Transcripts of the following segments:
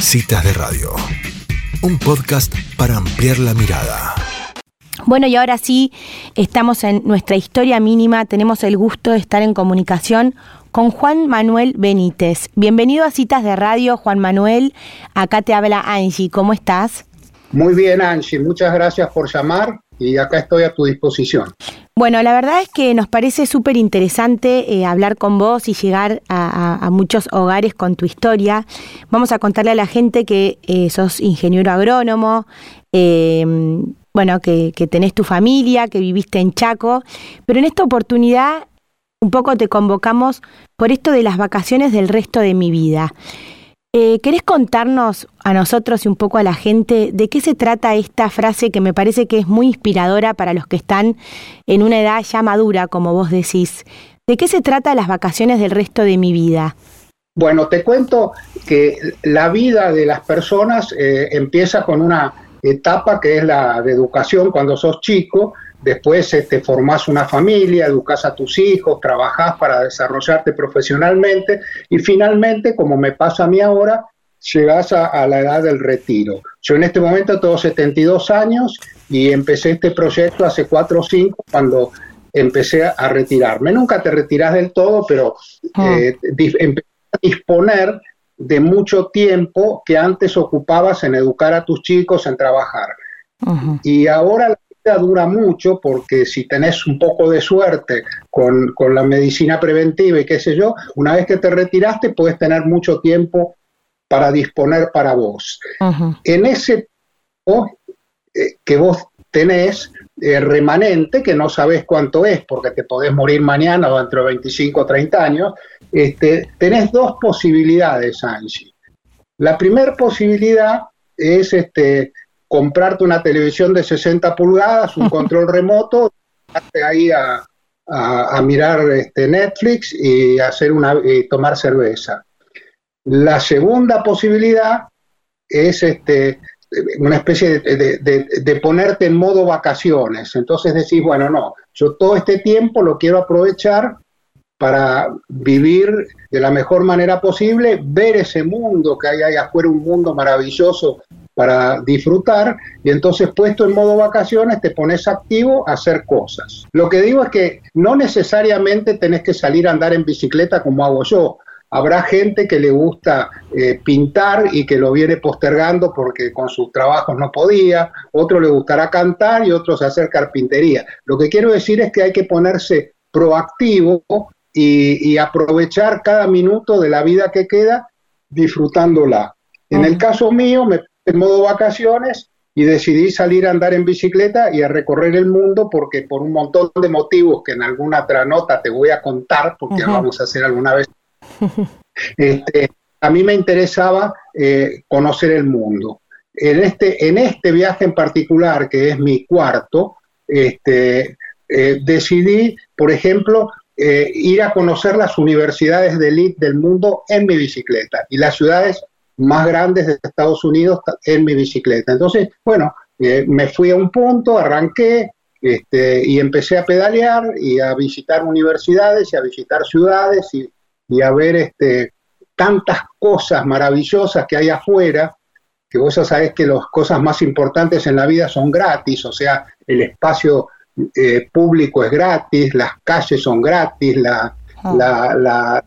Citas de Radio, un podcast para ampliar la mirada. Bueno, y ahora sí, estamos en nuestra historia mínima, tenemos el gusto de estar en comunicación con Juan Manuel Benítez. Bienvenido a Citas de Radio, Juan Manuel. Acá te habla Angie, ¿cómo estás? Muy bien, Angie, muchas gracias por llamar y acá estoy a tu disposición. Bueno, la verdad es que nos parece súper interesante eh, hablar con vos y llegar a, muchos hogares con tu historia. Vamos a contarle a la gente que eh, sos ingeniero agrónomo, em, bueno, que, que tenés tu familia, que viviste en Chaco, pero en esta oportunidad un poco te convocamos por esto de las vacaciones del resto de mi vida. Eh, ¿Querés contarnos a nosotros y un poco a la gente de qué se trata esta frase que me parece que es muy inspiradora para los que están en una edad ya madura, como vos decís? ¿De qué se trata las vacaciones del resto de mi vida? Bueno, te cuento que la vida de las personas eh, empieza con una etapa que es la de educación cuando sos chico, después te este, formás una familia, educas a tus hijos, trabajás para desarrollarte profesionalmente y finalmente, como me pasa a mí ahora, llegas a, la edad del retiro. Yo en este momento tengo 72 años y empecé este proyecto hace 4 o 5 cuando empecé a retirarme. Nunca te retiras del todo, pero ah. eh, empecé a disponer de mucho tiempo que antes ocupabas en educar a tus chicos, en trabajar. Y ahora la dura mucho porque si tenés un poco de suerte con, la medicina preventiva y qué sé yo, una vez que te retiraste puedes tener mucho tiempo para disponer para vos. En ese tiempo eh, que vos tenés eh, remanente, que no sabés cuánto es, porque te podés morir mañana o dentro de 25 o 30 años, este, tenés dos posibilidades, Angie. La primera posibilidad es este, comprarte una televisión de 60 pulgadas, un control remoto, ahí a, a, mirar este, Netflix y hacer una tomar cerveza. La segunda posibilidad es este, una especie de, ponerte en modo vacaciones. Entonces decís, bueno, no, yo todo este tiempo lo quiero aprovechar para vivir de la mejor manera posible, ver ese mundo que hay ahí afuera, un mundo maravilloso para disfrutar, y entonces puesto en modo vacaciones te pones activo a hacer cosas. Lo que digo es que no necesariamente tenés que salir a andar en bicicleta como hago yo, Habrá gente que le gusta eh, pintar y que lo viene postergando porque con sus trabajos no podía, otro le gustará cantar y otros hacer carpintería. Lo que quiero decir es que hay que ponerse proactivo y, aprovechar cada minuto de la vida que queda disfrutándola. En el caso mío, me en modo vacaciones y decidí salir a andar en bicicleta y a recorrer el mundo porque por un montón de motivos que en alguna otra nota te voy a contar, porque vamos a hacer alguna vez este, a mí me interesaba eh, conocer el mundo. En este, en este viaje en particular, que es mi cuarto, este, eh, decidí, por ejemplo, eh, ir a conocer las universidades de élite del mundo en mi bicicleta y las ciudades más grandes de Estados Unidos en mi bicicleta. Entonces, bueno, me fui a un punto, arranqué este, y empecé a pedalear y a visitar universidades y a visitar ciudades y y a ver este, tantas cosas maravillosas que hay afuera, que vos ya sabés que las cosas más importantes en la vida son gratis, o sea, el espacio eh, público es gratis, las calles son gratis, la, ah. la,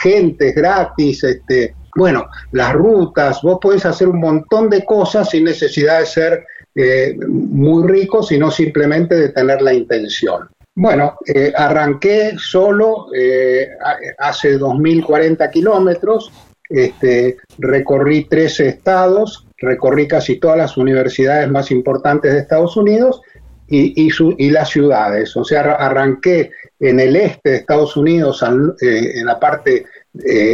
gente es gratis, este, bueno, las rutas, vos podés hacer un montón de cosas sin necesidad de ser eh, muy rico, sino simplemente de tener la intención. Bueno, eh, arranqué solo eh, hace 2.040 kilómetros, este, recorrí 13 estados, recorrí casi todas las universidades más importantes de Estados Unidos y, y, las ciudades. O sea, arranqué en el este de Estados Unidos, eh, en la parte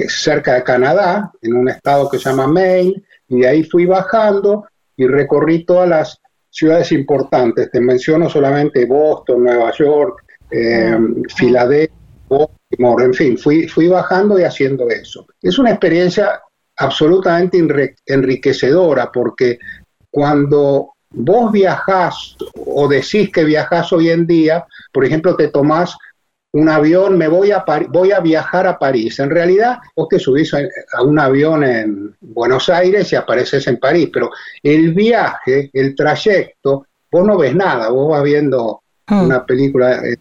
cerca de Canadá, en un estado que se llama Maine, y de ahí fui bajando y recorrí todas las ciudades importantes, te menciono solamente Boston, Nueva York, eh, ah, Filadelfia, Baltimore, en fin, fui, fui bajando y haciendo eso. Es una experiencia absolutamente enriquecedora porque cuando vos viajás o decís que viajás hoy en día, por ejemplo, te tomás un avión, me voy a, voy a viajar a París. En realidad, vos te subís a, un avión en Buenos Aires y apareces en París, pero el viaje, el trayecto, vos no ves nada, vos vas viendo ah. una película de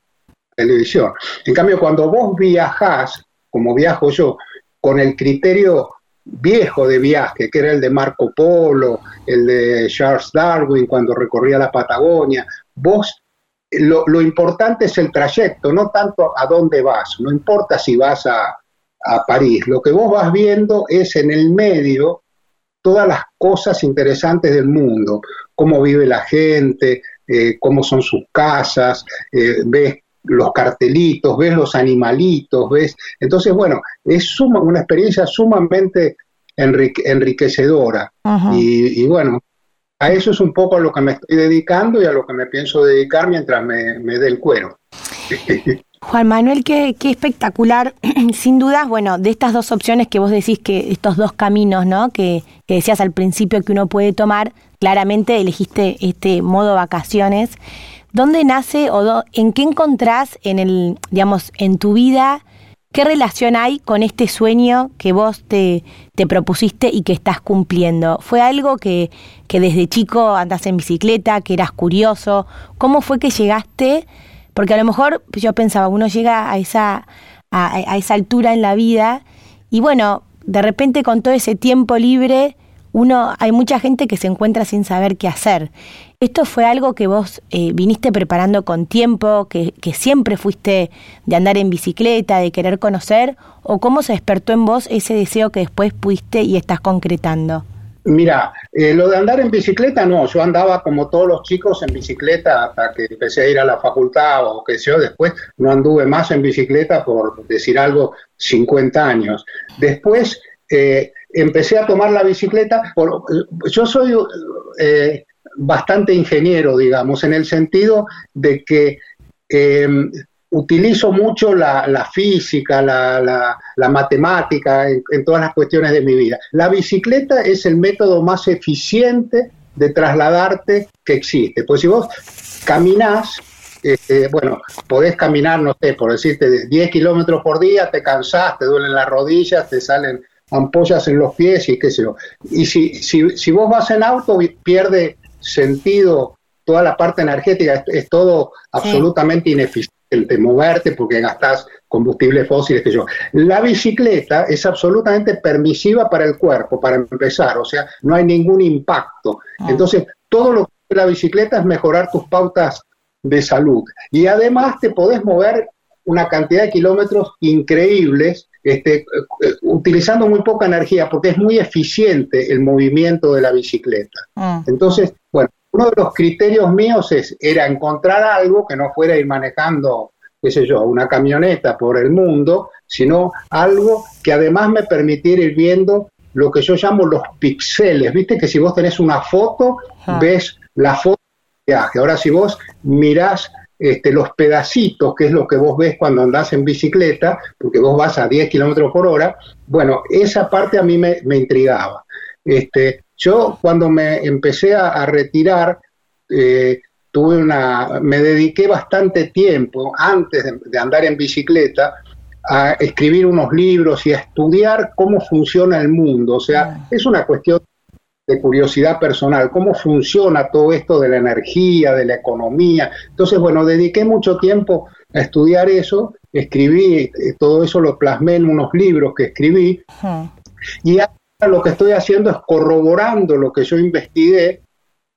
televisión. En cambio, cuando vos viajás, como viajo yo, con el criterio viejo de viaje, que era el de Marco Polo, el de Charles Darwin cuando recorría la Patagonia, vos lo, importante es el trayecto, no tanto a dónde vas, no importa si vas a, París, lo que vos vas viendo es en el medio todas las cosas interesantes del mundo, cómo vive la gente, eh, cómo son sus casas, eh, ves los cartelitos, ves los animalitos, ves. Entonces, bueno, es una experiencia sumamente enriquecedora. y, bueno, a eso es un poco a lo que me estoy dedicando y a lo que me pienso dedicar mientras me, me dé el cuero. Juan Manuel, qué, espectacular. Sin dudas, bueno, de estas dos opciones que vos decís que estos dos caminos, ¿no? Que, que, decías al principio que uno puede tomar, claramente elegiste este modo vacaciones. ¿Dónde nace o en qué encontrás en el, digamos, en tu vida ¿Qué relación hay con este sueño que vos te, te propusiste y que estás cumpliendo? ¿Fue algo que, que, desde chico andas en bicicleta, que eras curioso? ¿Cómo fue que llegaste? Porque a lo mejor yo pensaba, uno llega a esa, a, a esa altura en la vida y bueno, de repente con todo ese tiempo libre, uno, hay mucha gente que se encuentra sin saber qué hacer. ¿Esto fue algo que vos eh, viniste preparando con tiempo, que, siempre fuiste de andar en bicicleta, de querer conocer? ¿O cómo se despertó en vos ese deseo que después pudiste y estás concretando? Mira, eh, lo de andar en bicicleta no, yo andaba como todos los chicos en bicicleta hasta que empecé a ir a la facultad o qué sé yo, después no anduve más en bicicleta por decir algo, 50 años. Después eh, empecé a tomar la bicicleta, yo soy bastante ingeniero, digamos, en el sentido de que em, utilizo mucho la, física, la, matemática en, todas las cuestiones de mi vida. La bicicleta es el método más eficiente de trasladarte que existe. Pues si vos caminás, este, bueno, podés caminar, no sé, por decirte, 10 kilómetros por día, te cansás, te duelen las rodillas, te salen ampollas en los pies y qué sé yo. Y si, si, si vos vas en auto, pierde sentido, toda la parte energética, es, todo absolutamente ineficiente moverte porque gastas combustible fósil, que yo. La bicicleta es absolutamente permisiva para el cuerpo, para empezar, o sea, no hay ningún impacto. Ah. Entonces, todo lo que la bicicleta es mejorar tus pautas de salud. Y además te podés mover una cantidad de kilómetros increíbles este, eh, utilizando muy poca energía, porque es muy eficiente el movimiento de la bicicleta. Ah. Entonces, bueno, uno de los criterios míos es, era encontrar algo que no fuera ir manejando, qué sé yo, una camioneta por el mundo, sino algo que además me permitiera ir viendo lo que yo llamo los pixeles. Viste que si vos tenés una foto, ah. ves la foto de viaje. Ahora, si vos mirás este, los pedacitos, que es lo que vos ves cuando andás en bicicleta, porque vos vas a 10 kilómetros por hora, bueno, esa parte a mí me, intrigaba. Este, yo cuando me empecé a, retirar, eh, tuve una, me dediqué bastante tiempo antes de, andar en bicicleta a escribir unos libros y a estudiar cómo funciona el mundo. O sea, es una cuestión de curiosidad personal, cómo funciona todo esto de la energía, de la economía. Entonces, bueno, dediqué mucho tiempo a estudiar eso, escribí, eh, todo eso lo plasmé en unos libros que escribí, y ahora lo que estoy haciendo es corroborando lo que yo investigué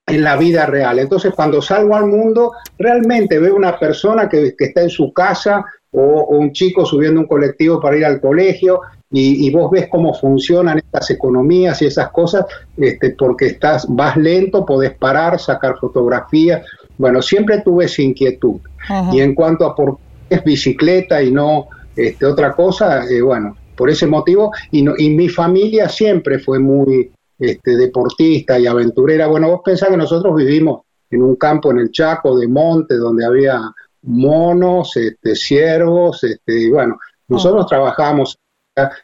en la vida real. Entonces, cuando salgo al mundo, realmente veo una persona que, está en su casa o, un chico subiendo un colectivo para ir al colegio y, vos ves cómo funcionan estas economías y esas cosas, este, porque estás, vas lento, podés parar, sacar fotografías. Bueno, siempre tuve esa inquietud. Y en cuanto a por qué es bicicleta y no este, otra cosa, eh, bueno, por ese motivo, y, y mi familia siempre fue muy este, deportista y aventurera. Bueno, vos pensás que nosotros vivimos en un campo en el Chaco de monte donde había monos, este, ciervos, este, y bueno, nosotros trabajamos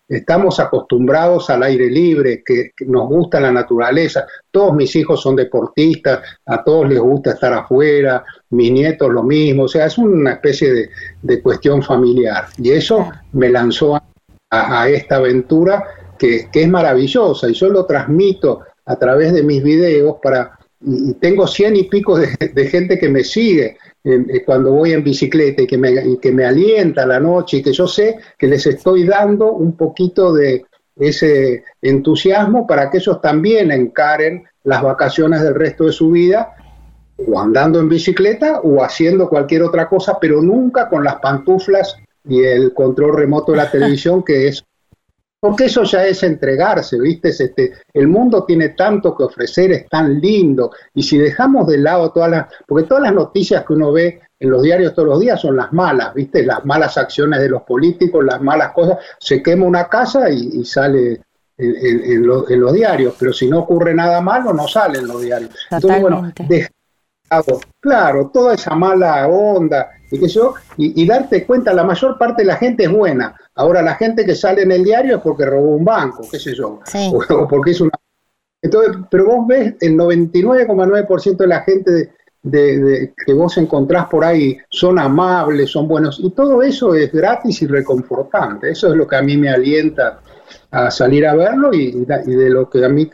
estamos acostumbrados al aire libre, que, nos gusta la naturaleza. Todos mis hijos son deportistas, a todos les gusta estar afuera, mis nietos lo mismo, o sea, es una especie de, cuestión familiar. Y eso me lanzó a, esta aventura que, es maravillosa y yo lo transmito a través de mis videos para... Y tengo cien y pico de gente que me sigue eh, cuando voy en bicicleta y que, me, que me alienta la noche y que yo sé que les estoy dando un poquito de ese entusiasmo para que ellos también encaren las vacaciones del resto de su vida o andando en bicicleta o haciendo cualquier otra cosa, pero nunca con las pantuflas y el control remoto de la televisión, que es porque eso ya es entregarse, ¿viste? Este, el mundo tiene tanto que ofrecer, es tan lindo, y si dejamos de lado todas las, porque todas las noticias que uno ve en los diarios todos los días son las malas, ¿viste? Las malas acciones de los políticos, las malas cosas, se quema una casa y, sale en, los diarios, pero si no ocurre nada malo, no sale en los diarios. Entonces, bueno, claro, toda esa mala onda, y, que yo, y, darte cuenta, la mayor parte de la gente es buena. Ahora, la gente que sale en el diario es porque robó un banco, qué sé yo, o, porque es una... Entonces, pero vos ves, el 99,9% de la gente de, que vos encontrás por ahí son amables, son buenos, y todo eso es gratis y reconfortante. Eso es lo que a mí me alienta a salir a verlo y, de lo que a mí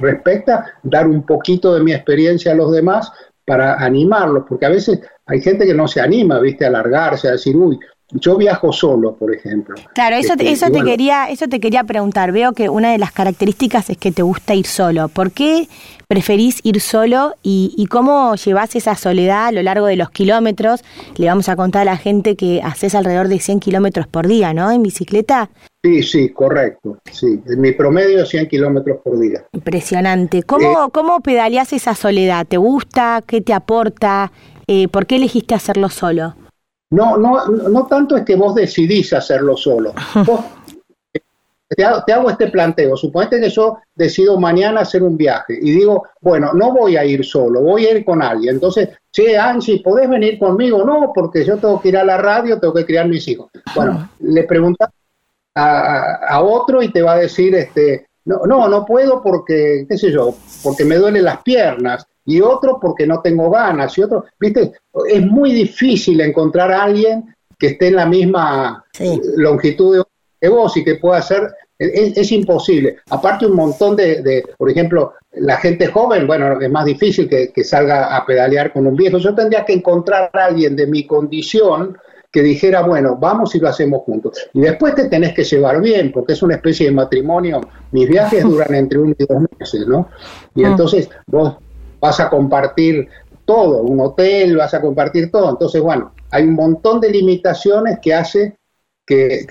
respecta, dar un poquito de mi experiencia a los demás para animarlos, porque a veces hay gente que no se anima, viste, a alargarse, a decir, uy, yo viajo solo, por ejemplo. Claro, eso, este, eso, te quería, eso te quería preguntar. Veo que una de las características es que te gusta ir solo. ¿Por qué preferís ir solo y, y cómo llevas esa soledad a lo largo de los kilómetros? Le vamos a contar a la gente que haces alrededor de 100 kilómetros por día, ¿no? En bicicleta. Sí, sí, correcto. Sí, en mi promedio 100 kilómetros por día. Impresionante. ¿Cómo, eh, ¿Cómo pedaleas esa soledad? ¿Te gusta? ¿Qué te aporta? Eh, ¿Por qué elegiste hacerlo solo? No, no, no tanto es que vos decidís hacerlo solo. te, hago, este planteo. Suponete que yo decido mañana hacer un viaje y digo, bueno, no voy a ir solo, voy a ir con alguien. Entonces, che, Angie, ¿podés venir conmigo? No, porque yo tengo que ir a la radio, tengo que criar mis hijos. Bueno, le preguntas a, otro y te va a decir, este, no, no, no puedo porque, qué sé yo, porque me duelen las piernas y otro porque no tengo ganas, y otro, viste, es muy difícil encontrar a alguien que esté en la misma longitud que vos y que pueda hacer, es, imposible. Aparte un montón de, por ejemplo, la gente joven, bueno, es más difícil que, que, salga a pedalear con un viejo. Yo tendría que encontrar a alguien de mi condición que dijera, bueno, vamos y lo hacemos juntos. Y después te tenés que llevar bien, porque es una especie de matrimonio. Mis viajes duran entre uno y dos meses, ¿no? Y ah. entonces vos vas a compartir todo, un hotel, vas a compartir todo. Entonces, bueno, hay un montón de limitaciones que hace que,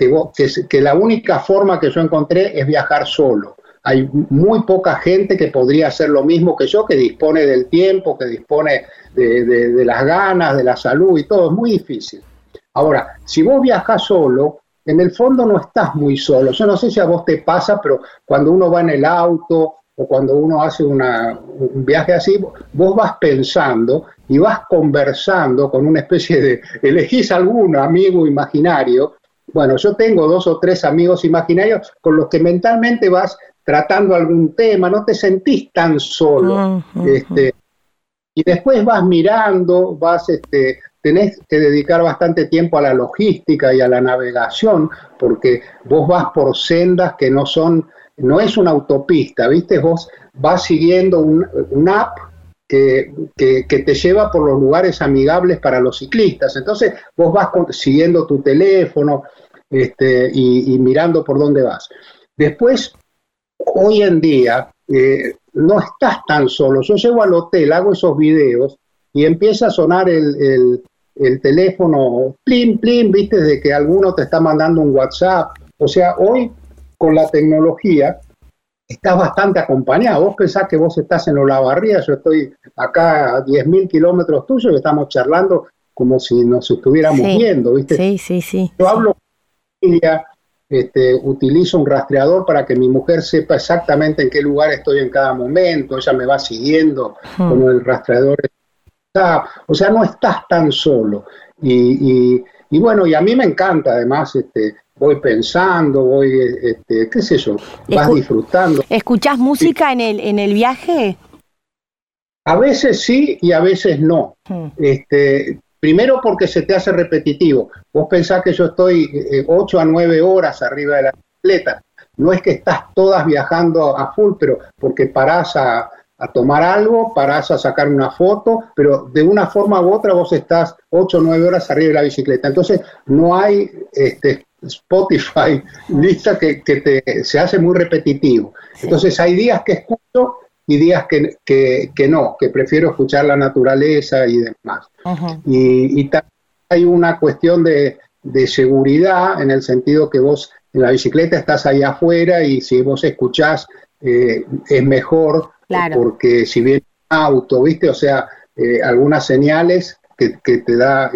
que, la única forma que yo encontré es viajar solo. Hay muy poca gente que podría hacer lo mismo que yo, que dispone del tiempo, que dispone de, las ganas, de la salud y todo. Es muy difícil. Ahora, si vos viajas solo, en el fondo no estás muy solo. Yo no sé si a vos te pasa, pero cuando uno va en el auto o cuando uno hace un viaje así, vos vas pensando y vas conversando con una especie de, elegís algún amigo imaginario. Bueno, yo tengo dos o tres amigos imaginarios con los que mentalmente vas tratando algún tema, no te sentís tan solo. este, y después vas mirando, vas, este, tenés que dedicar bastante tiempo a la logística y a la navegación, porque vos vas por sendas que no son no es una autopista, ¿viste? Vos vas siguiendo un, app que, te lleva por los lugares amigables para los ciclistas. Entonces vos vas siguiendo tu teléfono este, y, mirando por dónde vas. Después, hoy en día, eh, no estás tan solo. Yo llego al hotel, hago esos videos y empieza a sonar el, el teléfono, plim, plim, viste, de que alguno te está mandando un WhatsApp. O sea, hoy con la tecnología, estás bastante acompañado. Vos pensás que vos estás en Olavarría, yo estoy acá a 10.000 kilómetros tuyos y estamos charlando como si nos estuviéramos viendo, ¿viste? Sí, sí, sí. Yo hablo con ella, este, utilizo un rastreador para que mi mujer sepa exactamente en qué lugar estoy en cada momento, ella me va siguiendo hmm. con el rastreador. O sea, no estás tan solo. Y, y, y, bueno, y a mí me encanta además este, voy pensando, voy, este, qué sé yo, vas disfrutando. ¿Escuchás música en, el, en el viaje? A veces sí y a veces no. Hmm. Este, primero porque se te hace repetitivo. Vos pensás que yo estoy 8 eh, a 9 horas arriba de la bicicleta. No es que estás todas viajando a full, pero porque parás a, a tomar algo, parás a sacar una foto, pero de una forma u otra vos estás 8 o 9 horas arriba de la bicicleta. Entonces no hay este, Spotify lista que, te, se hace muy repetitivo. Entonces hay días que escucho y días que, que, no, que prefiero escuchar la naturaleza y demás. Y, y hay una cuestión de, de seguridad en el sentido que vos en la bicicleta estás ahí afuera y si vos escuchás eh, es mejor porque si bien auto, ¿viste? O sea, eh, algunas señales que, te da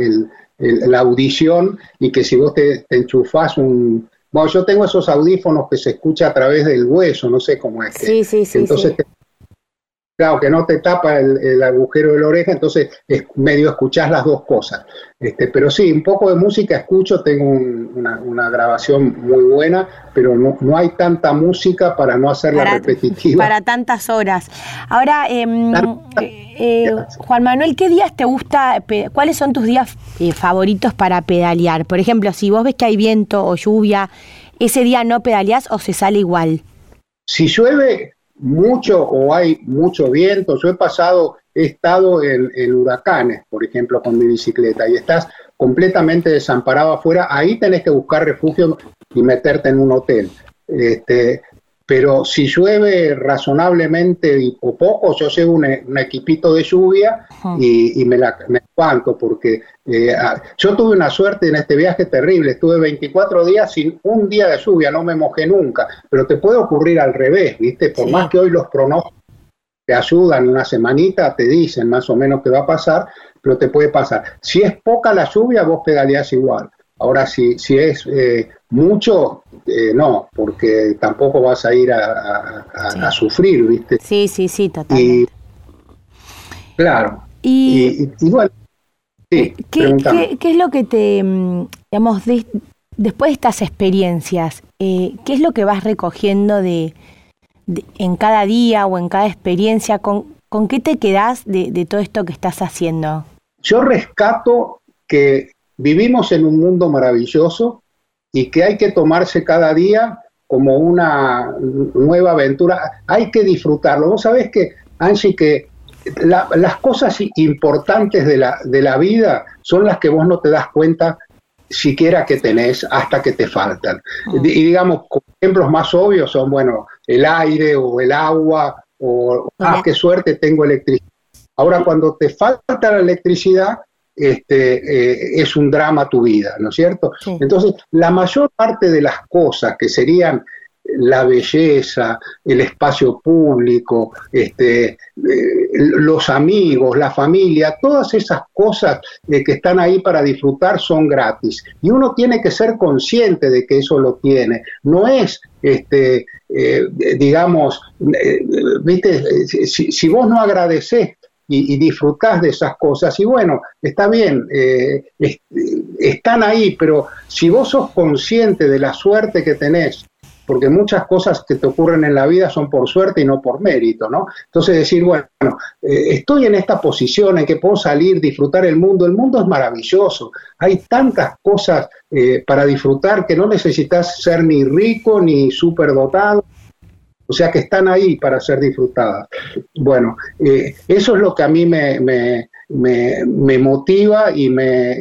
la audición y que si vos te, te, enchufás un... Bueno, yo tengo esos audífonos que se escucha a través del hueso, no sé cómo es. Sí, sí, sí. Entonces Claro, que no te tapa el, agujero de la oreja, entonces es medio escuchás las dos cosas. Este, pero sí, un poco de música escucho, tengo una, grabación muy buena, pero no, no, hay tanta música para no hacerla repetitiva. Para tantas horas. Ahora, em, eh, eh, Juan Manuel, ¿qué días te gusta, cuáles son tus días eh, favoritos para pedalear? Por ejemplo, si vos ves que hay viento o lluvia, ¿ese día no pedaleás o se sale igual? Si llueve, mucho o hay mucho viento. Yo he pasado, he estado en, huracanes, por ejemplo, con mi bicicleta y estás completamente desamparado afuera, ahí tenés que buscar refugio y meterte en un hotel. Este, pero si llueve razonablemente o poco, yo llevo un, equipito de lluvia y, me la me espanto porque eh, ah, yo tuve una suerte en este viaje terrible, estuve 24 días sin un día de lluvia, no me mojé nunca, pero te puede ocurrir al revés, ¿viste? Por más que hoy los pronósticos te ayudan una semanita, te dicen más o menos qué va a pasar, pero te puede pasar. Si es poca la lluvia, vos pedaleás igual. Ahora, si, si es eh, mucho, eh, no, porque tampoco vas a ir a, sufrir, ¿viste? Sí, sí, sí, totalmente. claro. Y, bueno, sí, ¿qué, qué, es lo que te, mm, digamos, después de estas experiencias, eh, qué es lo que vas recogiendo de, en cada día o en cada experiencia? ¿Con, con qué te quedás de, de todo esto que estás haciendo? Yo rescato que vivimos en un mundo maravilloso y que hay que tomarse cada día como una nueva aventura. Hay que disfrutarlo. Vos sabés que, Angie, que las cosas importantes de la, de la vida son las que vos no te das cuenta siquiera que tenés hasta que te faltan. Mm. Y digamos, ejemplos más obvios son, bueno, el aire o el agua o, ah, qué suerte tengo electricidad. Ahora, cuando te falta la electricidad, este, eh, es un drama tu vida, ¿no es cierto? Entonces, la mayor parte de las cosas que serían la belleza, el espacio público, este, eh, los amigos, la familia, todas esas cosas eh, que están ahí para disfrutar son gratis. Y uno tiene que ser consciente de que eso lo tiene. No es, este, digamos, viste, si, si, vos no agradeces y, disfrutás de esas cosas. Y bueno, está bien, eh, están ahí, pero si vos sos consciente de la suerte que tenés, porque muchas cosas que te ocurren en la vida son por suerte y no por mérito, ¿no? Entonces decir, bueno, eh, estoy en esta posición en que puedo salir, disfrutar el mundo, el mundo es maravilloso, hay tantas cosas eh, para disfrutar que no necesitas ser ni rico ni superdotado, o sea que están ahí para ser disfrutadas. Bueno, eh, eso es lo que a mí me, me, me, motiva y me,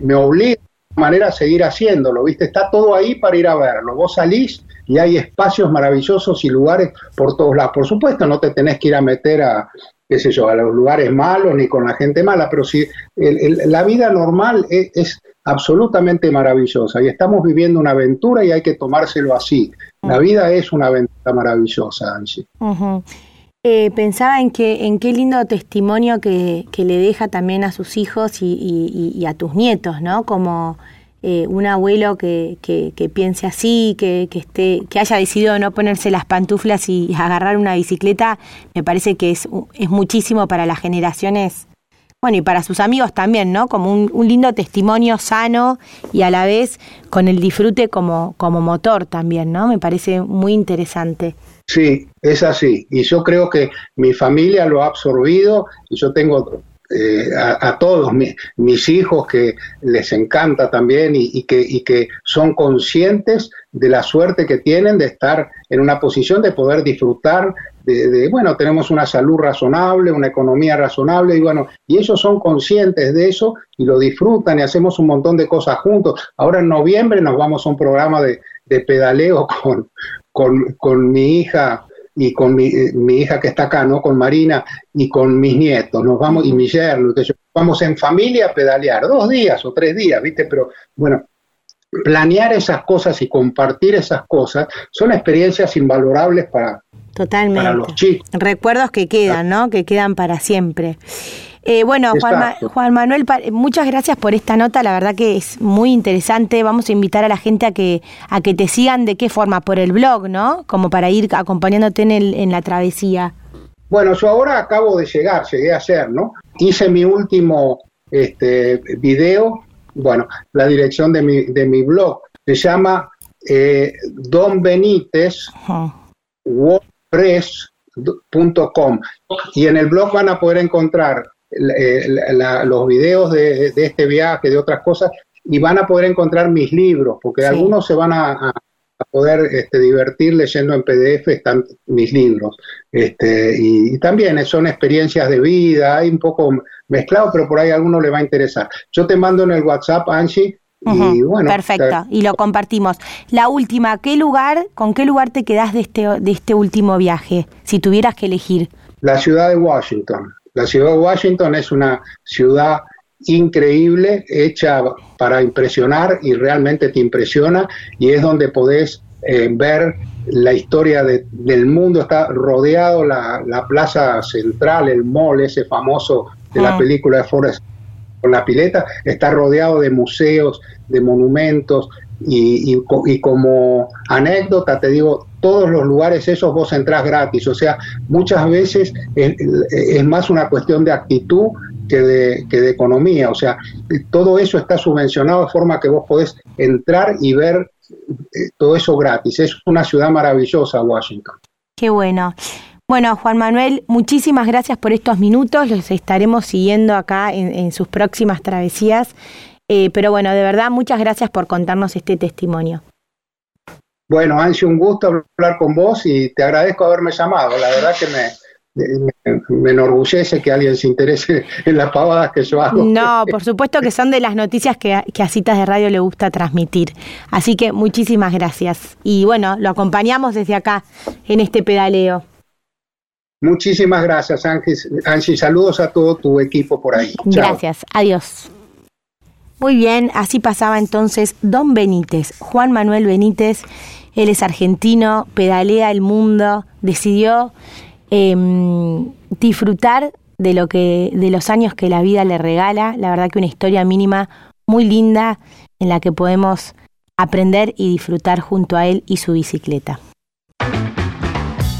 me, obliga de manera a seguir haciéndolo, ¿viste? Está todo ahí para ir a verlo. Vos salís y hay espacios maravillosos y lugares por todos lados. Por supuesto, no te tenés que ir a meter a, qué sé yo, a los lugares malos ni con la gente mala, pero si la vida normal es, absolutamente maravillosa y estamos viviendo una aventura y hay que tomárselo así. La vida es una aventura maravillosa, Angie. Eh, pensaba en que en qué lindo testimonio que, le deja también a sus hijos y, a tus nietos, ¿no? Como eh, un abuelo que, que, piense así, que, que, esté, que haya decidido no ponerse las pantuflas y agarrar una bicicleta, me parece que es, es muchísimo para las generaciones bueno, y para sus amigos también, ¿no? Como un, lindo testimonio sano y a la vez con el disfrute como, como motor también, ¿no? Me parece muy interesante. Sí, es así. Y yo creo que mi familia lo ha absorbido y yo tengo eh, a, todos mis hijos que les encanta también y, que, que son conscientes de la suerte que tienen de estar en una posición de poder disfrutar de, bueno, tenemos una salud razonable, una economía razonable y bueno, y ellos son conscientes de eso y lo disfrutan y hacemos un montón de cosas juntos. Ahora en noviembre nos vamos a un programa de, pedaleo con, con, con mi hija y con mi, mi, hija que está acá, ¿no? Con Marina y con mis nietos, nos vamos, y mi yerno, vamos en familia a pedalear, dos días o tres días, ¿viste? Pero bueno, planear esas cosas y compartir esas cosas son experiencias invalorables para, Totalmente. para los chicos. Recuerdos que quedan, ¿no? Que quedan para siempre. Eh, bueno, Juan, Manuel, muchas gracias por esta nota, la verdad que es muy interesante. Vamos a invitar a la gente a que, a que te sigan de qué forma, por el blog, ¿no? Como para ir acompañándote en, el, en la travesía. Bueno, yo ahora acabo de llegar, llegué a hacer, ¿no? Hice mi último este, video, bueno, la dirección de mi, de mi blog se llama eh, Don Benítez, Y en el blog van a poder encontrar eh, los videos de, este viaje, de otras cosas, y van a poder encontrar mis libros, porque algunos se van a, poder este, divertir leyendo en PDF están mis libros. Este, y, también son experiencias de vida, hay un poco mezclado, pero por ahí a alguno le va a interesar. Yo te mando en el WhatsApp, Angie, y bueno, Perfecto, y lo compartimos. La última, ¿qué lugar, con qué lugar te quedas de este, de este último viaje, si tuvieras que elegir? La ciudad de Washington. La ciudad de Washington es una ciudad increíble, hecha para impresionar y realmente te impresiona y es donde podés eh, ver la historia del mundo. Está rodeado la, plaza central, el mall ese famoso de la ah. película de Forrest con la pileta, está rodeado de museos, de monumentos y, como anécdota te digo, todos los lugares esos vos entrás gratis. O sea, muchas veces es, más una cuestión de actitud que de, que de economía. O sea, todo eso está subvencionado de forma que vos podés entrar y ver eh, todo eso gratis. Es una ciudad maravillosa, Washington. Qué bueno. Bueno, Juan Manuel, muchísimas gracias por estos minutos. Los estaremos siguiendo acá en, sus próximas travesías. Eh, pero bueno, de verdad, muchas gracias por contarnos este testimonio. Bueno, Angie, un gusto hablar con vos y te agradezco haberme llamado. La verdad que me, me, enorgullece que alguien se interese en las pavadas que yo hago. No, por supuesto que son de las noticias que, que, a Citas de Radio le gusta transmitir. Así que muchísimas gracias. Y bueno, lo acompañamos desde acá en este pedaleo. Muchísimas gracias, Angie. Angie saludos a todo tu equipo por ahí. Gracias, adiós. Muy bien, así pasaba entonces Don Benítez, Juan Manuel Benítez, él es argentino, pedalea el mundo, decidió em, disfrutar de lo que, de los años que la vida le regala, la verdad que una historia mínima muy linda en la que podemos aprender y disfrutar junto a él y su bicicleta.